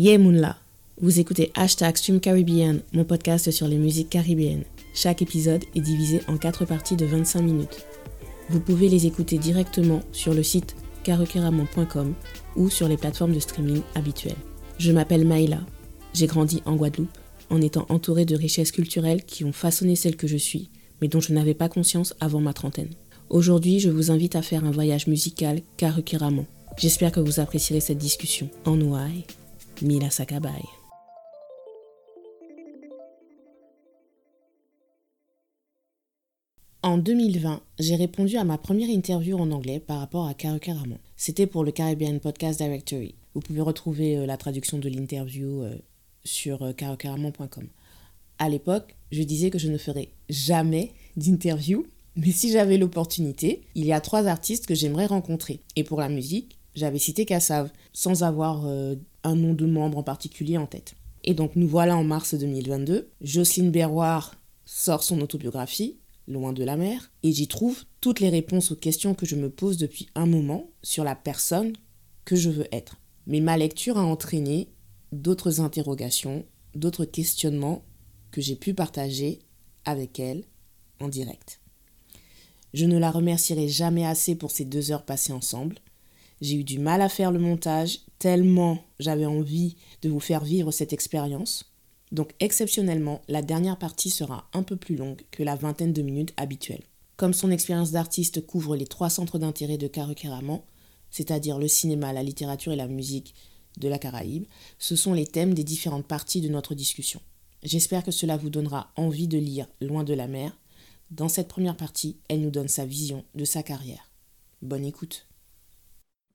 Yeah Moonla, vous écoutez Hashtag Stream Caribbean, mon podcast sur les musiques caribéennes. Chaque épisode est divisé en quatre parties de 25 minutes. Vous pouvez les écouter directement sur le site karukeramon.com ou sur les plateformes de streaming habituelles. Je m'appelle Maïla, j'ai grandi en Guadeloupe en étant entourée de richesses culturelles qui ont façonné celle que je suis, mais dont je n'avais pas conscience avant ma trentaine. Aujourd'hui, je vous invite à faire un voyage musical Karukeramon. J'espère que vous apprécierez cette discussion en Mila Sakabay. En 2020, j'ai répondu à ma première interview en anglais par rapport à Ramon. C'était pour le Caribbean Podcast Directory. Vous pouvez retrouver euh, la traduction de l'interview euh, sur euh, carocaramon.com. À l'époque, je disais que je ne ferais jamais d'interview, mais si j'avais l'opportunité, il y a trois artistes que j'aimerais rencontrer. Et pour la musique, j'avais cité Kassav, sans avoir un nom de membre en particulier en tête. Et donc nous voilà en mars 2022. Jocelyne Berroir sort son autobiographie, Loin de la mer, et j'y trouve toutes les réponses aux questions que je me pose depuis un moment sur la personne que je veux être. Mais ma lecture a entraîné d'autres interrogations, d'autres questionnements que j'ai pu partager avec elle en direct. Je ne la remercierai jamais assez pour ces deux heures passées ensemble. J'ai eu du mal à faire le montage, tellement j'avais envie de vous faire vivre cette expérience. Donc exceptionnellement, la dernière partie sera un peu plus longue que la vingtaine de minutes habituelle. Comme son expérience d'artiste couvre les trois centres d'intérêt de Karukeraman, c'est-à-dire le cinéma, la littérature et la musique de la Caraïbe, ce sont les thèmes des différentes parties de notre discussion. J'espère que cela vous donnera envie de lire Loin de la mer. Dans cette première partie, elle nous donne sa vision de sa carrière. Bonne écoute.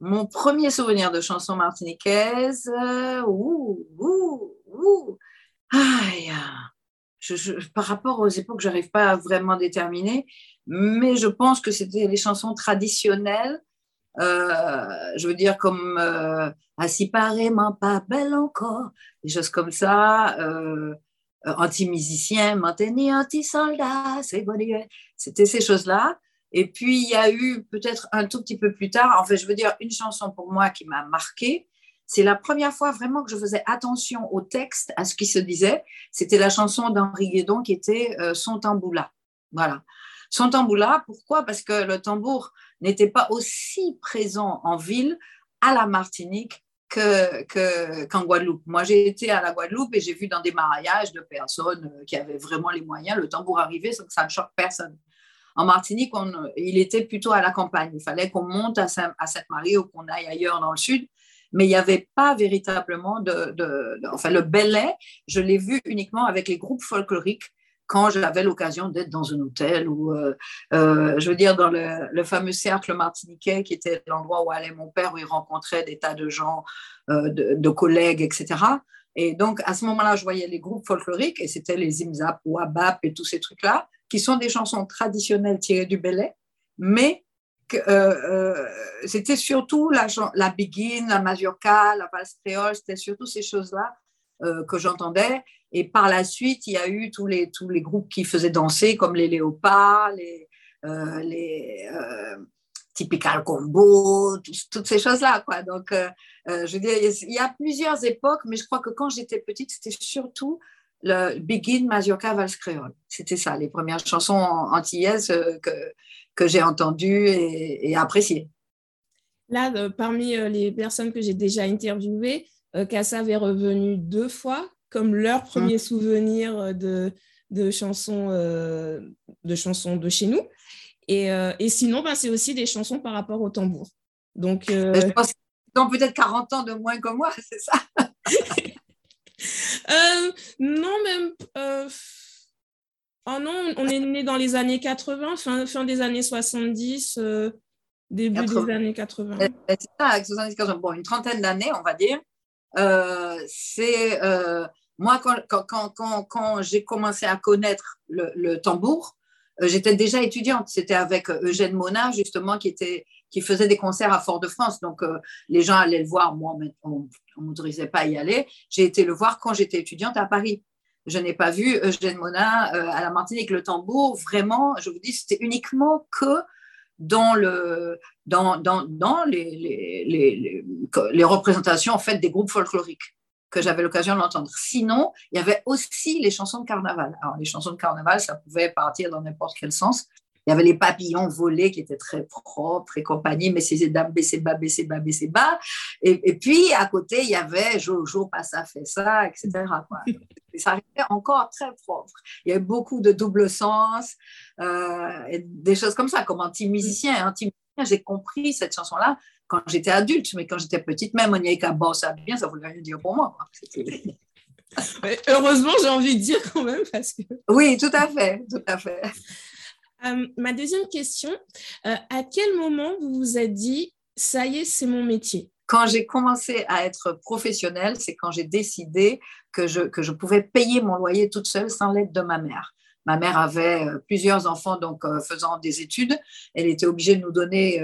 Mon premier souvenir de chanson martiniquaise, euh, ouh, ouh, ouh. Aïe, par rapport aux époques, je n'arrive pas à vraiment déterminer, mais je pense que c'était les chansons traditionnelles, euh, je veux dire comme euh, Assis pareillement pas belle encore, des choses comme ça, euh, anti-musicien, anti-soldat, c'était ces choses-là. Et puis, il y a eu peut-être un tout petit peu plus tard, en fait, je veux dire, une chanson pour moi qui m'a marquée. C'est la première fois vraiment que je faisais attention au texte, à ce qui se disait. C'était la chanson d'Henri Guédon qui était euh, Son tamboula. Voilà. Son tamboula, pourquoi? Parce que le tambour n'était pas aussi présent en ville à la Martinique qu'en que, qu'en Guadeloupe. Moi, j'ai été à la Guadeloupe et j'ai vu dans des mariages de personnes euh, qui avaient vraiment les moyens le tambour que ça ne choque personne. En Martinique, il était plutôt à la campagne. Il fallait qu'on monte à, Sainte-Marie ou qu'on aille ailleurs dans le sud. Mais il n'y avait pas véritablement de, Enfin, le belay, je l'ai vu uniquement avec les groupes folkloriques quand j'avais l'occasion d'être dans un hôtel ou, euh, euh, je veux dire, dans le, fameux cercle martiniquais qui était l'endroit où allait mon père, où il rencontrait des tas de gens, euh, de, collègues, etc. Et donc, à ce moment-là, je voyais les groupes folkloriques et c'était les Imzap ou Abap et tous ces trucs-là qui sont des chansons traditionnelles tirées du belay, mais euh, euh, c'était surtout la, la Begin, la Mazurka, la valse créole, c'était surtout ces choses-là euh, que j'entendais. Et par la suite, il y a eu tous les, tous les groupes qui faisaient danser, comme les Léopards, les, les Typical Combo, toutes ces choses-là. Quoi. Donc, je veux dire, il y a plusieurs époques, mais je crois que quand j'étais petite, c'était surtout le Begin Mazurka Vals Créole. C'était ça, les premières chansons antillaises euh, que, que j'ai entendues et, appréciées. Là, euh, parmi euh, les personnes que j'ai déjà interviewées, Kassav est revenu deux fois comme leur premier hum. souvenir de, de, chansons, de chansons de chez nous. Et, et sinon, ben, c'est aussi des chansons par rapport au tambour. Donc, Je pense qu'ils peut-être 40 ans de moins que moi, c'est ça Euh, non, même. Euh, oh non, on est né dans les années 80, fin, fin des années 70, euh, début des années 80. C'est ça, avec 70, 80. Bon, une trentaine d'années, on va dire. c'est. moi, quand, quand, quand, quand j'ai commencé à connaître le, le tambour, j'étais déjà étudiante. C'était avec Eugène Mona, justement, qui était qui faisait des concerts à Fort-de-France. Donc, euh, les gens allaient le voir. Moi, on ne m'autorisait pas y aller. J'ai été le voir quand j'étais étudiante à Paris. Je n'ai pas vu Eugène Mona euh, à la Martinique. Le tambour, vraiment, je vous dis, c'était uniquement que dans, le, dans, dans, dans les, les, les, les, représentations en fait, des groupes folkloriques. Que j'avais l'occasion d'entendre. Sinon, il y avait aussi les chansons de carnaval. Alors, les chansons de carnaval, ça pouvait partir dans n'importe quel sens. Il y avait les papillons volés qui étaient très propres et compagnie, mais c'est dames baissez bas, baissez bas, baissez bas. Et, puis, à côté, il y avait Jojo, pas ça, fait ça, etc. Et ça restait encore très propre. Il y avait beaucoup de double sens, euh, et des choses comme ça, comme anti-musicien. Anti-musicien, j'ai compris cette chanson-là quand j'étais adulte, mais quand j'étais petite, même on y avait bon, ça bien, ça voulait rien dire pour moi. heureusement, j'ai envie de dire quand même parce que. Oui, tout à fait, tout à fait. Euh, ma deuxième question, euh, à quel moment vous vous êtes dit, ça y est, c'est mon métier? Quand j'ai commencé à être professionnelle, c'est quand j'ai décidé que je, que je pouvais payer mon loyer toute seule sans l'aide de ma mère. Ma mère avait euh, plusieurs enfants donc faisant des études. Elle était obligée de nous donner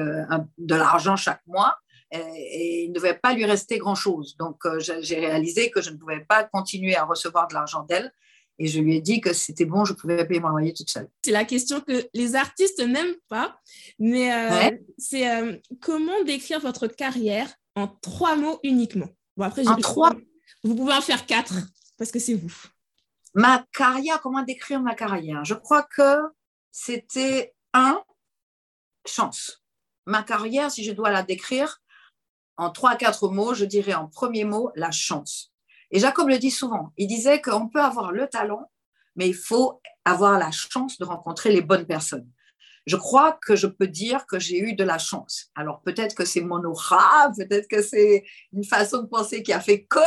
de l'argent chaque mois et, il ne devait pas lui rester grand-chose. Donc j'ai réalisé que je ne pouvais pas continuer à recevoir de l'argent d'elle et je lui ai dit que c'était bon, je pouvais payer mon loyer toute seule. C'est la question que les artistes n'aiment pas, mais euh, c'est euh, comment décrire votre carrière en trois mots uniquement? Bon, après, En trois Vous pouvez en faire quatre, parce que c'est vous. Ma carrière, comment décrire ma carrière Je crois que c'était un, chance. Ma carrière, si je dois la décrire en trois, quatre mots, je dirais en premier mot, la chance. Et Jacob le dit souvent, il disait qu'on peut avoir le talent, mais il faut avoir la chance de rencontrer les bonnes personnes. Je crois que je peux dire que j'ai eu de la chance. Alors peut-être que c'est mon aura, peut-être que c'est une façon de penser qui a fait que,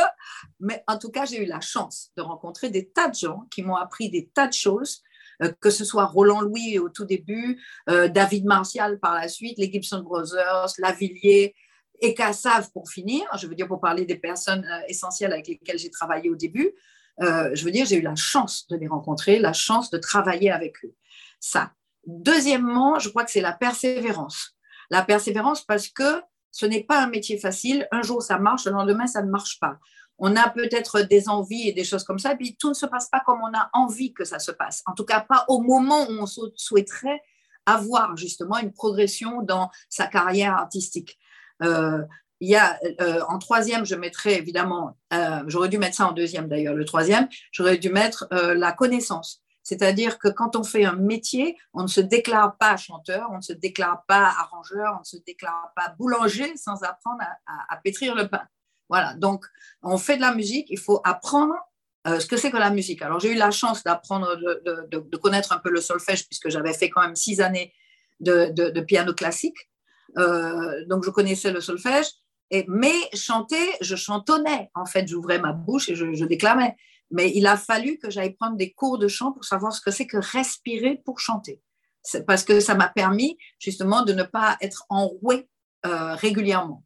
mais en tout cas, j'ai eu la chance de rencontrer des tas de gens qui m'ont appris des tas de choses, euh, que ce soit Roland Louis au tout début, euh, David Martial par la suite, les Gibson Brothers, Lavillier, et Cassav pour finir, je veux dire pour parler des personnes euh, essentielles avec lesquelles j'ai travaillé au début, je veux dire j'ai eu la chance de les rencontrer, la chance de travailler avec eux. Ça. Deuxièmement, je crois que c'est la persévérance. La persévérance parce que ce n'est pas un métier facile. Un jour ça marche, le lendemain ça ne marche pas. On a peut-être des envies et des choses comme ça, et puis tout ne se passe pas comme on a envie que ça se passe. En tout cas, pas au moment où on souhaiterait avoir justement une progression dans sa carrière artistique. Euh, y a, euh, en troisième, je mettrais évidemment, euh, j'aurais dû mettre ça en deuxième d'ailleurs, le troisième, j'aurais dû mettre la connaissance. C'est-à-dire que quand on fait un métier, on ne se déclare pas chanteur, on ne se déclare pas arrangeur, on ne se déclare pas boulanger sans apprendre à, pétrir le pain. Voilà, donc on fait de la musique, il faut apprendre ce que c'est que la musique. Alors j'ai eu la chance d'apprendre, de, de, connaître un peu le solfège, puisque j'avais fait quand même six années de, piano classique. Euh, donc je connaissais le solfège. Et, mais chanter, je chantonnais. En fait, j'ouvrais ma bouche et je, déclamais. Mais il a fallu que j'aille prendre des cours de chant pour savoir ce que c'est que respirer pour chanter. Parce que ça m'a permis justement de ne pas être enroué euh, régulièrement.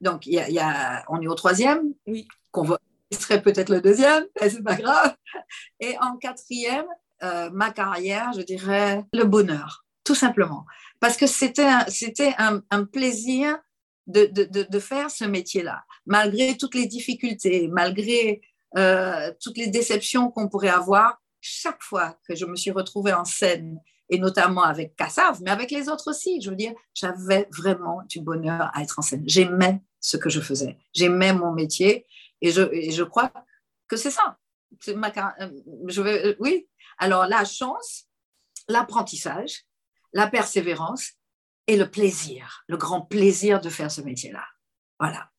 Donc, il y a, on est au troisième, oui. qu'on va serait peut-être le deuxième, mais c'est pas grave. Et en quatrième, euh, ma carrière, je dirais le bonheur, tout simplement parce que c'était un, c'était un, plaisir de, de, de, faire ce métier-là, malgré toutes les difficultés, malgré euh, toutes les déceptions qu'on pourrait avoir. Chaque fois que je me suis retrouvée en scène, et notamment avec Kassav, mais avec les autres aussi, je veux dire, j'avais vraiment du bonheur à être en scène. J'aimais ce que je faisais, j'aimais mon métier, et je, crois que c'est ça. Euh, je veux, oui. Alors la chance, l'apprentissage, la persévérance et le plaisir, le grand plaisir de faire ce métier-là. Voilà.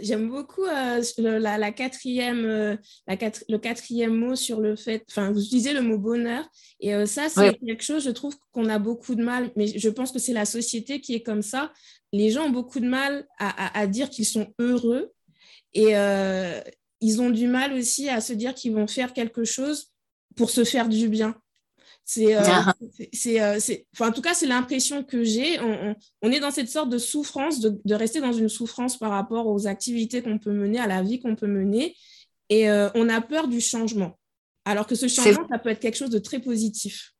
J'aime beaucoup euh, la, quatrième, euh, le quatrième mot sur le fait, enfin, vous utilisez le mot bonheur, et euh, ça, c'est quelque chose, je trouve qu'on a beaucoup de mal, mais je pense que c'est la société qui est comme ça. Les gens ont beaucoup de mal à, à dire qu'ils sont heureux, et ils ont du mal aussi à se dire qu'ils vont faire quelque chose pour se faire du bien. C'est, euh, ah. c'est, euh, enfin, en tout cas, c'est l'impression que j'ai. On, est dans cette sorte de souffrance, de, rester dans une souffrance par rapport aux activités qu'on peut mener, à la vie qu'on peut mener. Et euh, on a peur du changement. Alors que ce changement, ça peut être quelque chose de très positif.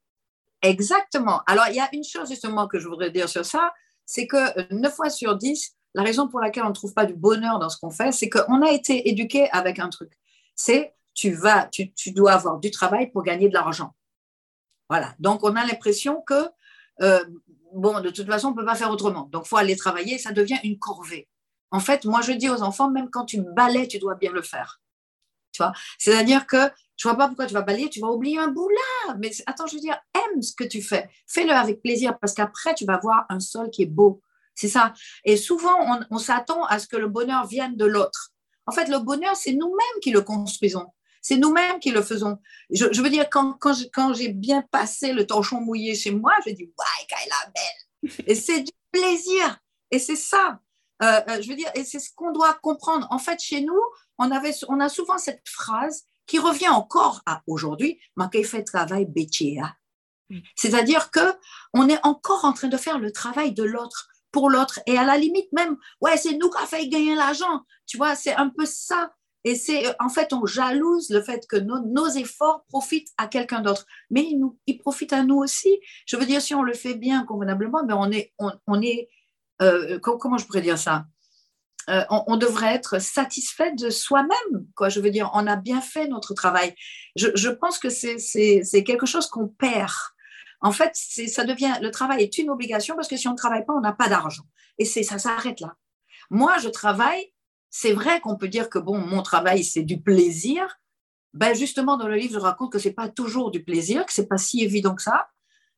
Exactement. Alors, il y a une chose justement que je voudrais dire sur ça, c'est que 9 fois sur 10, la raison pour laquelle on ne trouve pas du bonheur dans ce qu'on fait, c'est qu'on a été éduqué avec un truc. C'est tu vas, tu, tu dois avoir du travail pour gagner de l'argent. Voilà. Donc, on a l'impression que, euh, bon, de toute façon, on ne peut pas faire autrement. Donc, il faut aller travailler, ça devient une corvée. En fait, moi, je dis aux enfants, même quand tu balais, tu dois bien le faire. Tu vois? C'est-à-dire que je vois pas pourquoi tu vas balayer, tu vas oublier un bout là. Mais attends, je veux dire, aime ce que tu fais. Fais-le avec plaisir parce qu'après, tu vas voir un sol qui est beau. C'est ça. Et souvent, on, s'attend à ce que le bonheur vienne de l'autre. En fait, le bonheur, c'est nous-mêmes qui le construisons. C'est nous-mêmes qui le faisons. Je, veux dire, quand, quand j'ai bien passé le torchon mouillé chez moi, je dis, ouais, Kayla, belle. Et c'est du plaisir. Et c'est ça. Euh, euh, je veux dire, et c'est ce qu'on doit comprendre. En fait, chez nous, on, avait, on a souvent cette phrase qui revient encore à aujourd'hui, fait travail bétia. C'est-à-dire que on est encore en train de faire le travail de l'autre pour l'autre et à la limite même, ouais, c'est nous qui avons fait gagner l'argent. Tu vois, c'est un peu ça. Et c'est en fait, on jalouse le fait que nos, efforts profitent à quelqu'un d'autre, mais ils, nous, ils profitent à nous aussi. Je veux dire, si on le fait bien convenablement, mais on est, on, est, euh, comment je pourrais dire ça? Euh, on, devrait être satisfait de soi-même. Quoi, je veux dire, on a bien fait notre travail. Je, pense que c'est quelque chose qu'on perd. En fait, ça devient le travail est une obligation parce que si on ne travaille pas, on n'a pas d'argent. Et c'est ça s'arrête là. Moi, je travaille. C'est vrai qu'on peut dire que bon, mon travail c'est du plaisir. Ben justement, dans le livre, je raconte que c'est pas toujours du plaisir, que c'est pas si évident que ça.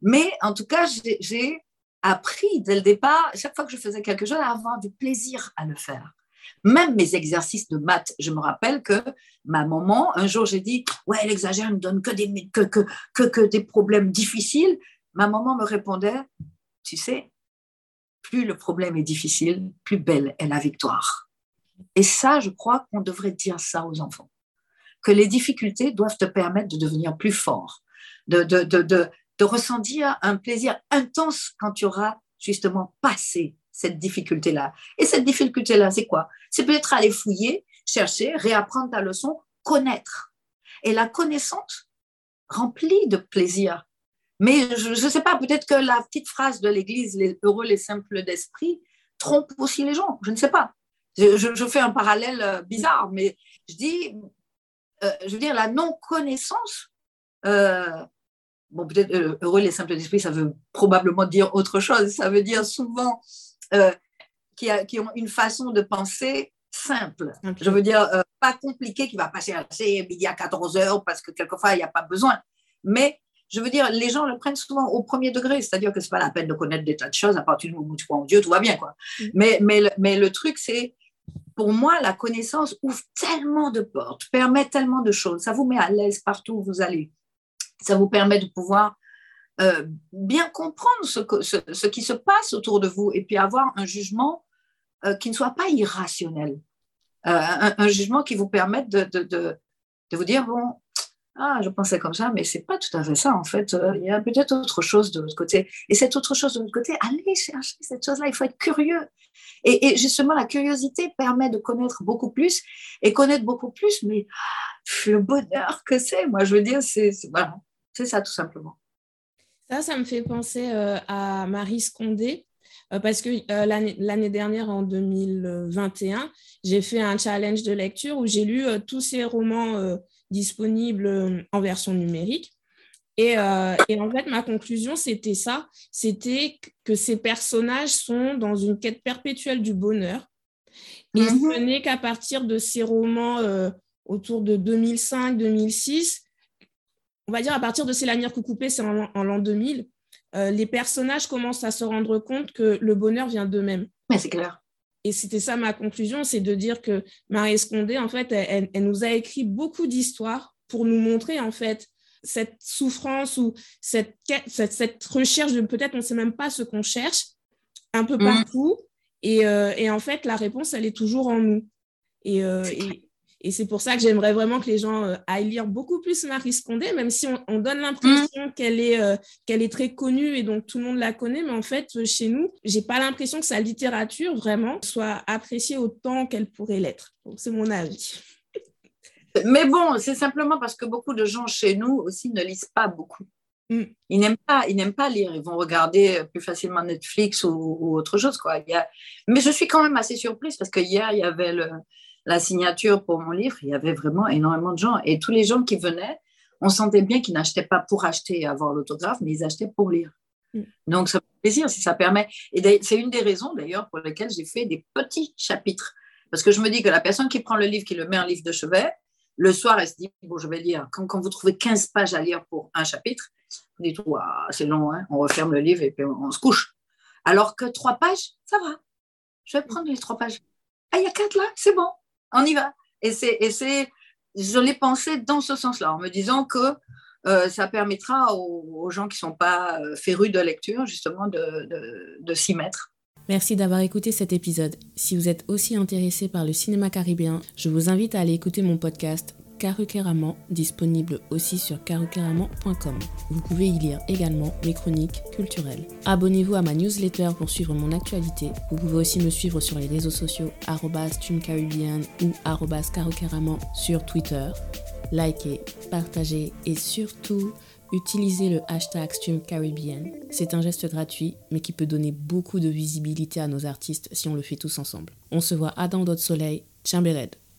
Mais en tout cas, j'ai appris dès le départ, chaque fois que je faisais quelque chose, à avoir du plaisir à le faire. Même mes exercices de maths, je me rappelle que ma maman, un jour, j'ai dit Ouais, elle exagère, elle ne donne que des, que, que, que, des problèmes difficiles. Ma maman me répondait Tu sais, plus le problème est difficile, plus belle est la victoire. Et ça, je crois qu'on devrait dire ça aux enfants. Que les difficultés doivent te permettre de devenir plus fort, de, de, de, de ressentir un plaisir intense quand tu auras justement passé cette difficulté-là. Et cette difficulté-là, c'est quoi? C'est peut-être aller fouiller, chercher, réapprendre ta leçon, connaître. Et la connaissance remplie de plaisir. Mais je ne sais pas, peut-être que la petite phrase de l'Église, les heureux, les simples d'esprit, trompe aussi les gens. Je ne sais pas. Je, fais un parallèle euh, bizarre, mais je dis, euh, je veux dire, la non-connaissance euh, bon, peut-être euh, heureux les simples d'esprit, ça veut probablement dire autre chose. Ça veut dire souvent euh, qui, ont une façon de penser simple. Je veux dire, pas compliqué, qui va passer à midi à 14 heures parce que quelquefois, il n'y a pas besoin. Mais je veux dire, les gens le prennent souvent au premier degré, c'est-à-dire que ce n'est pas la peine de connaître des tas de choses, à partir du moment où tu crois en Dieu, tout va bien. Quoi. Mm. Mais, mais, mais le truc, c'est, pour moi, la connaissance ouvre tellement de portes, permet tellement de choses, ça vous met à l'aise partout où vous allez ça vous permet de pouvoir euh, bien comprendre ce, qui se passe autour de vous et puis avoir un jugement euh, qui ne soit pas irrationnel. Euh, un, jugement qui vous permette de, de, vous dire, bon, ah, je pensais comme ça, mais c'est pas tout à fait ça, en fait. Il y a peut-être autre chose de l'autre côté. Et cette autre chose de l'autre côté, allez chercher cette chose-là, il faut être curieux. Et, justement, la curiosité permet de connaître beaucoup plus et connaître beaucoup plus, mais le bonheur que c'est, moi, je veux dire, c'est voilà, ça tout simplement. Ça, ça me fait penser euh, à Marie Scondé, euh, parce que euh, l'année dernière, en 2021, j'ai fait un challenge de lecture où j'ai lu tous ces romans disponibles en version numérique. Et, et, en fait, ma conclusion, c'était ça, c'était que ces personnages sont dans une quête perpétuelle du bonheur. Et mm-hmm. ce n'est qu'à partir de ces romans autour de 2005-2006, on va dire à partir de C'est l'avenir coupé, c'est en, l'an 2000, euh, les personnages commencent à se rendre compte que le bonheur vient d'eux-mêmes. Mais c'est clair. Et c'était ça ma conclusion, c'est de dire que Marie Escondé, en fait, elle, nous a écrit beaucoup d'histoires pour nous montrer, en fait, cette souffrance ou cette, cette, recherche de peut-être on ne sait même pas ce qu'on cherche un peu mm. partout. Et, euh, et, en fait, la réponse, elle est toujours en nous. Et, euh, et c'est pour ça que j'aimerais vraiment que les gens euh, aillent lire beaucoup plus Marie Scondé, même si on, donne l'impression mm. qu'elle est, euh, qu'elle est très connue et donc tout le monde la connaît. Mais en fait, euh, chez nous, j'ai pas l'impression que sa littérature vraiment soit appréciée autant qu'elle pourrait l'être. C'est mon avis. Mais bon, c'est simplement parce que beaucoup de gens chez nous aussi ne lisent pas beaucoup. Mm. Ils n'aiment pas, ils n'aiment pas lire. Ils vont regarder plus facilement Netflix ou, autre chose. Quoi. Il y a... Mais je suis quand même assez surprise parce que hier, il y avait le, la signature pour mon livre, il y avait vraiment énormément de gens. Et tous les gens qui venaient, on sentait bien qu'ils n'achetaient pas pour acheter et avoir l'autographe, mais ils achetaient pour lire. Mm. Donc, ça fait plaisir si ça permet. Et c'est une des raisons d'ailleurs pour lesquelles j'ai fait des petits chapitres. Parce que je me dis que la personne qui prend le livre, qui le met en livre de chevet, le soir, elle se dit, bon, je vais lire. Quand, quand vous trouvez 15 pages à lire pour un chapitre, vous dites, c'est long, hein on referme le livre et puis on, se couche. Alors que trois pages, ça va. Je vais prendre les trois pages. Ah, il y a quatre là, c'est bon, on y va. Et c'est, je l'ai pensé dans ce sens-là, en me disant que euh, ça permettra aux, gens qui ne sont pas euh, férus de lecture, justement, de, de, de s'y mettre. Merci d'avoir écouté cet épisode. Si vous êtes aussi intéressé par le cinéma caribéen, je vous invite à aller écouter mon podcast Caruqueraman, disponible aussi sur caruqueraman.com. Vous pouvez y lire également mes chroniques culturelles. Abonnez-vous à ma newsletter pour suivre mon actualité. Vous pouvez aussi me suivre sur les réseaux sociaux @tumcaribbean ou @caruqueraman sur Twitter. Likez, partagez et surtout utilisez le hashtag StreamCaribbean. C'est un geste gratuit, mais qui peut donner beaucoup de visibilité à nos artistes si on le fait tous ensemble. On se voit à dans d'autres soleils.